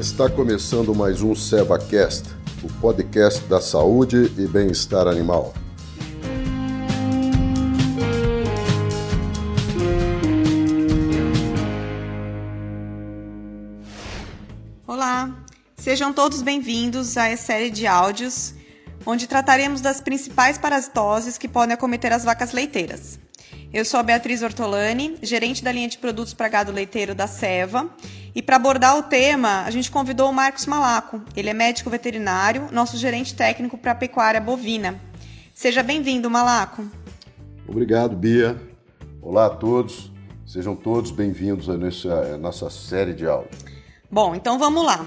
Está começando mais um SevaCast, o podcast da saúde e bem-estar animal. Olá, sejam todos bem-vindos à série de áudios onde trataremos das principais parasitoses que podem acometer as vacas leiteiras. Eu sou a Beatriz Ortolani, gerente da linha de produtos para gado leiteiro da Seva, e para abordar o tema, a gente convidou o Marcos Malaco. Ele é médico veterinário, nosso gerente técnico para a pecuária bovina. Seja bem-vindo, Malaco. Obrigado, Bia. Olá a todos. Sejam todos bem-vindos a nossa, nossa série de áudio. Bom, então vamos lá.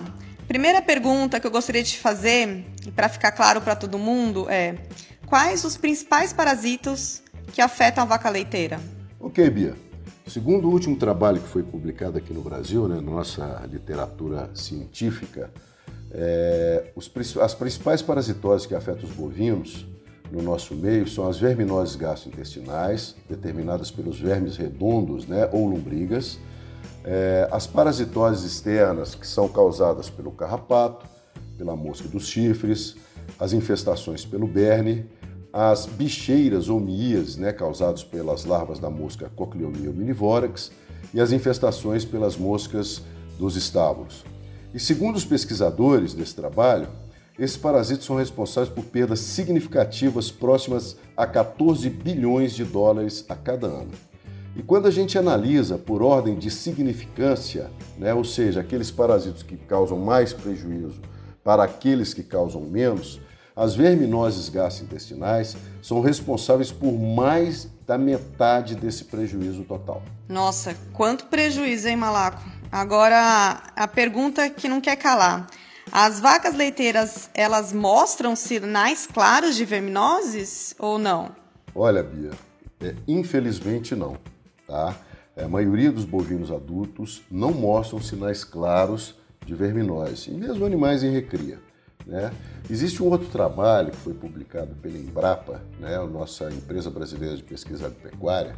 Primeira pergunta que eu gostaria de fazer, e para ficar claro para todo mundo, é: quais os principais parasitos que afetam a vaca leiteira? Ok, Bia. Segundo o último trabalho que foi publicado aqui no Brasil, né, nossa literatura científica, é, os, as principais parasitoses que afetam os bovinos no nosso meio são as verminoses gastrointestinais, determinadas pelos vermes redondos né, ou lombrigas, é, as parasitoses externas, que são causadas pelo carrapato, pela mosca dos chifres, as infestações pelo berne, as bicheiras ou mias, né, causadas pelas larvas da mosca Cochleomia minivorax, e as infestações pelas moscas dos estábulos. E segundo os pesquisadores desse trabalho, esses parasitas são responsáveis por perdas significativas próximas a 14 bilhões de dólares a cada ano. E quando a gente analisa por ordem de significância, né, ou seja, aqueles parasitas que causam mais prejuízo para aqueles que causam menos, as verminoses gastrointestinais são responsáveis por mais da metade desse prejuízo total. Nossa, quanto prejuízo, hein, Malaco? Agora, a pergunta que não quer calar. As vacas leiteiras, elas mostram sinais claros de verminoses ou não? Olha, Bia, é, infelizmente não, tá? A maioria dos bovinos adultos não mostram sinais claros de verminose, e mesmo animais em recria. Né? Existe um outro trabalho que foi publicado pela Embrapa, né, a nossa empresa brasileira de pesquisa agropecuária,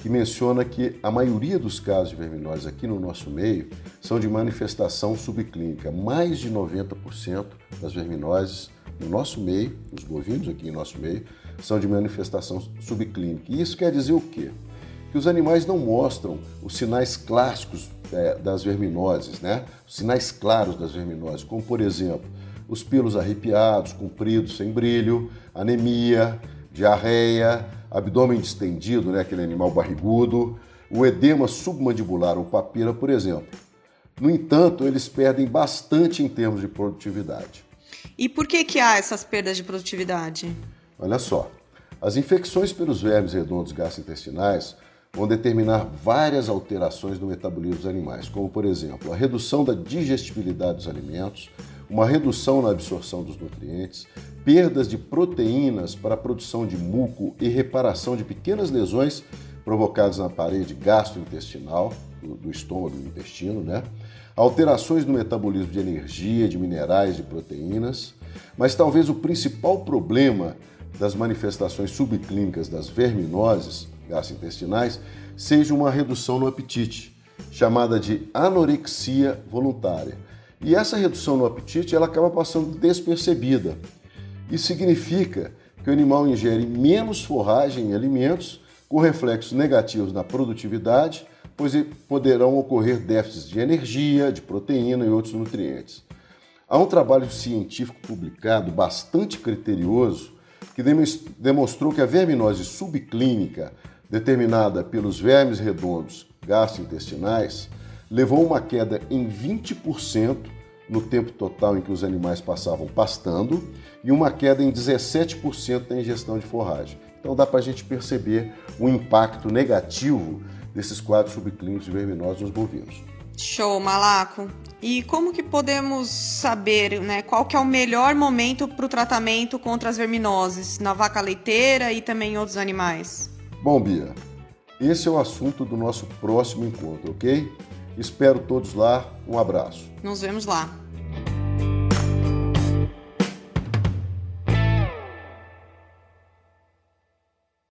que menciona que a maioria dos casos de verminose aqui no nosso meio são de manifestação subclínica. Mais de 90% das verminoses no nosso meio, os bovinos aqui em nosso meio, são de manifestação subclínica. E isso quer dizer o quê? Que os animais não mostram os sinais clássicos é, das verminoses, né? Os sinais claros das verminoses, como por exemplo, os pelos arrepiados, compridos, sem brilho, anemia, diarreia, abdômen distendido, né, aquele animal barrigudo, o edema submandibular ou papila, por exemplo. No entanto, eles perdem bastante em termos de produtividade. E por que, que há essas perdas de produtividade? Olha só, as infecções pelos vermes redondos gastrointestinais vão determinar várias alterações no metabolismo dos animais, como por exemplo a redução da digestibilidade dos alimentos, uma redução na absorção dos nutrientes, perdas de proteínas para a produção de muco e reparação de pequenas lesões provocadas na parede gastrointestinal, do, estômago, do intestino, né? alterações no metabolismo de energia, de minerais, de proteínas. Mas talvez o principal problema das manifestações subclínicas das verminoses gastrointestinais seja uma redução no apetite, chamada de anorexia voluntária e essa redução no apetite ela acaba passando despercebida. Isso significa que o animal ingere menos forragem e alimentos, com reflexos negativos na produtividade, pois poderão ocorrer déficits de energia, de proteína e outros nutrientes. Há um trabalho científico publicado bastante criterioso que demonstrou que a verminose subclínica, determinada pelos vermes redondos gastrointestinais, levou uma queda em 20% no tempo total em que os animais passavam pastando e uma queda em 17% na ingestão de forragem. Então dá para a gente perceber o impacto negativo desses quadros subclínicos de verminose nos bovinos. Show, Malaco. E como que podemos saber né, qual que é o melhor momento para o tratamento contra as verminoses na vaca leiteira e também em outros animais? Bom, Bia, esse é o assunto do nosso próximo encontro, ok? Espero todos lá. Um abraço. Nos vemos lá.